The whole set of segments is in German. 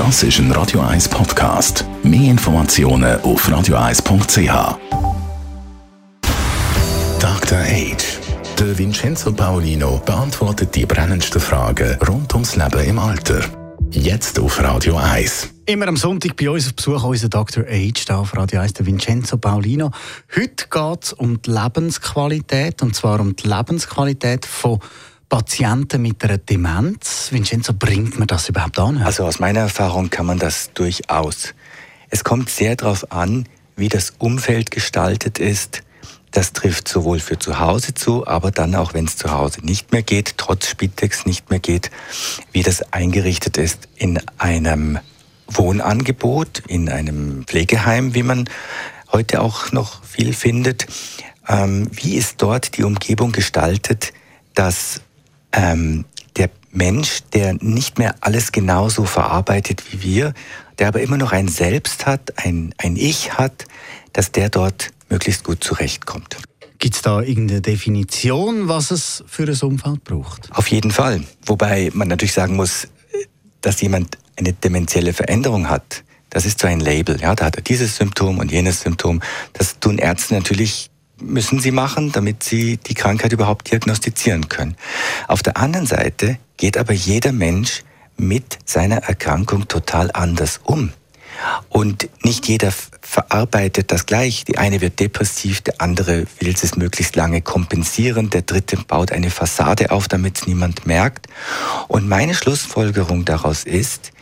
Das ist ein Radio 1 Podcast. Mehr Informationen auf radio1.ch. Dr. Age. Der Vincenzo Paolino beantwortet die brennendsten Fragen rund ums Leben im Alter. Jetzt auf Radio 1. Immer am Sonntag bei uns auf Besuch unser Dr. Age, da auf Radio 1, der Vincenzo Paolino. Heute geht es um die Lebensqualität, und zwar um die Lebensqualität von Patienten mit einer Demenz. Vincenzo, bringt man das überhaupt an? Also aus meiner Erfahrung kann man das durchaus. Es kommt sehr darauf an, wie das Umfeld gestaltet ist. Das trifft sowohl für zu Hause zu, aber dann auch, wenn es zu Hause nicht mehr geht, trotz Spitex nicht mehr geht, wie das eingerichtet ist in einem Wohnangebot, in einem Pflegeheim, wie man heute auch noch viel findet. Ähm, wie ist dort die Umgebung gestaltet, dass ähm, der Mensch, der nicht mehr alles genauso verarbeitet wie wir, der aber immer noch ein Selbst hat, ein, ein Ich hat, dass der dort möglichst gut zurechtkommt. Gibt es da irgendeine Definition, was es für ein Umfeld braucht? Auf jeden Fall. Wobei man natürlich sagen muss, dass jemand eine dementielle Veränderung hat. Das ist so ein Label. Ja, da hat er dieses Symptom und jenes Symptom. Das tun Ärzte natürlich müssen sie machen, damit sie die Krankheit überhaupt diagnostizieren können. Auf der anderen Seite geht aber jeder Mensch mit seiner Erkrankung total anders um. Und nicht jeder verarbeitet das gleich. Die eine wird depressiv, der andere will es möglichst lange kompensieren, der dritte baut eine Fassade auf, damit es niemand merkt. Und meine Schlussfolgerung daraus ist,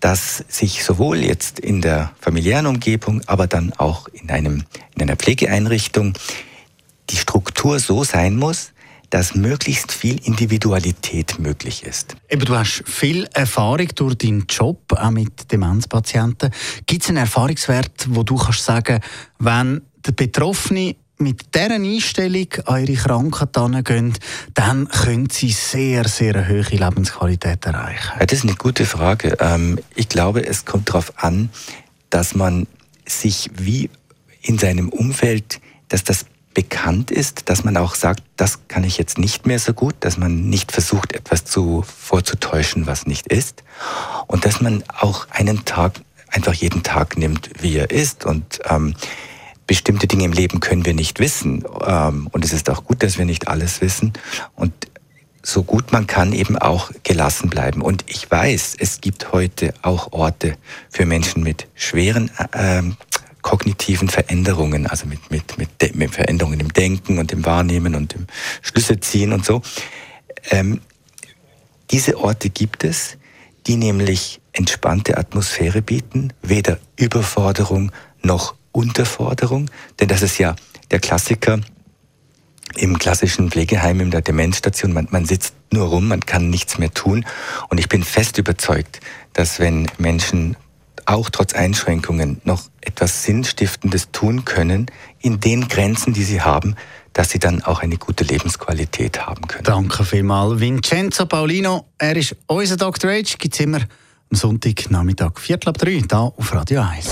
dass sich sowohl jetzt in der familiären Umgebung, aber dann auch in, einem, in einer Pflegeeinrichtung Struktur so sein muss, dass möglichst viel Individualität möglich ist. Eben, du hast viel Erfahrung durch deinen Job, auch mit Demenzpatienten. Gibt es einen Erfahrungswert, wo du kannst sagen, wenn der Betroffene mit dieser Einstellung an ihre Krankheit herangehen, dann können sie sehr, sehr eine hohe Lebensqualität erreichen? Ja, das ist eine gute Frage. Ähm, ich glaube, es kommt darauf an, dass man sich wie in seinem Umfeld, dass das bekannt ist, dass man auch sagt, das kann ich jetzt nicht mehr so gut, dass man nicht versucht, etwas zu, vorzutäuschen, was nicht ist. Und dass man auch einen Tag, einfach jeden Tag nimmt, wie er ist. Und ähm, bestimmte Dinge im Leben können wir nicht wissen. Ähm, und es ist auch gut, dass wir nicht alles wissen. Und so gut man kann eben auch gelassen bleiben. Und ich weiß, es gibt heute auch Orte für Menschen mit schweren äh, kognitiven Veränderungen, also mit, mit, mit, mit Veränderungen im Denken und im Wahrnehmen und im Schlüsselziehen und so. Ähm, diese Orte gibt es, die nämlich entspannte Atmosphäre bieten, weder Überforderung noch Unterforderung, denn das ist ja der Klassiker im klassischen Pflegeheim, in der Demenzstation, man, man sitzt nur rum, man kann nichts mehr tun. Und ich bin fest überzeugt, dass wenn Menschen auch trotz Einschränkungen noch etwas Sinnstiftendes tun können, in den Grenzen, die sie haben, dass sie dann auch eine gute Lebensqualität haben können. Danke vielmals. Vincenzo Paulino, er ist unser Dr. H, gibt es immer am Sonntagnachmittag, Viertel ab drei, hier auf Radio 1.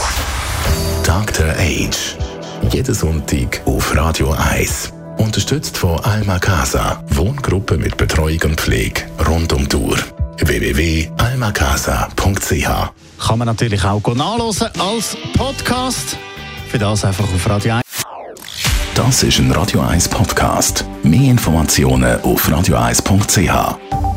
Dr. H. Jeden Sonntag auf Radio 1. Unterstützt von Alma Casa, Wohngruppe mit Betreuung und Pflege rund um die Uhr www.almacasa.ch Kann man natürlich auch nachlesen als Podcast. Für das einfach auf Radio 1. Das ist ein Radio 1 Podcast. Mehr Informationen auf radio1.ch.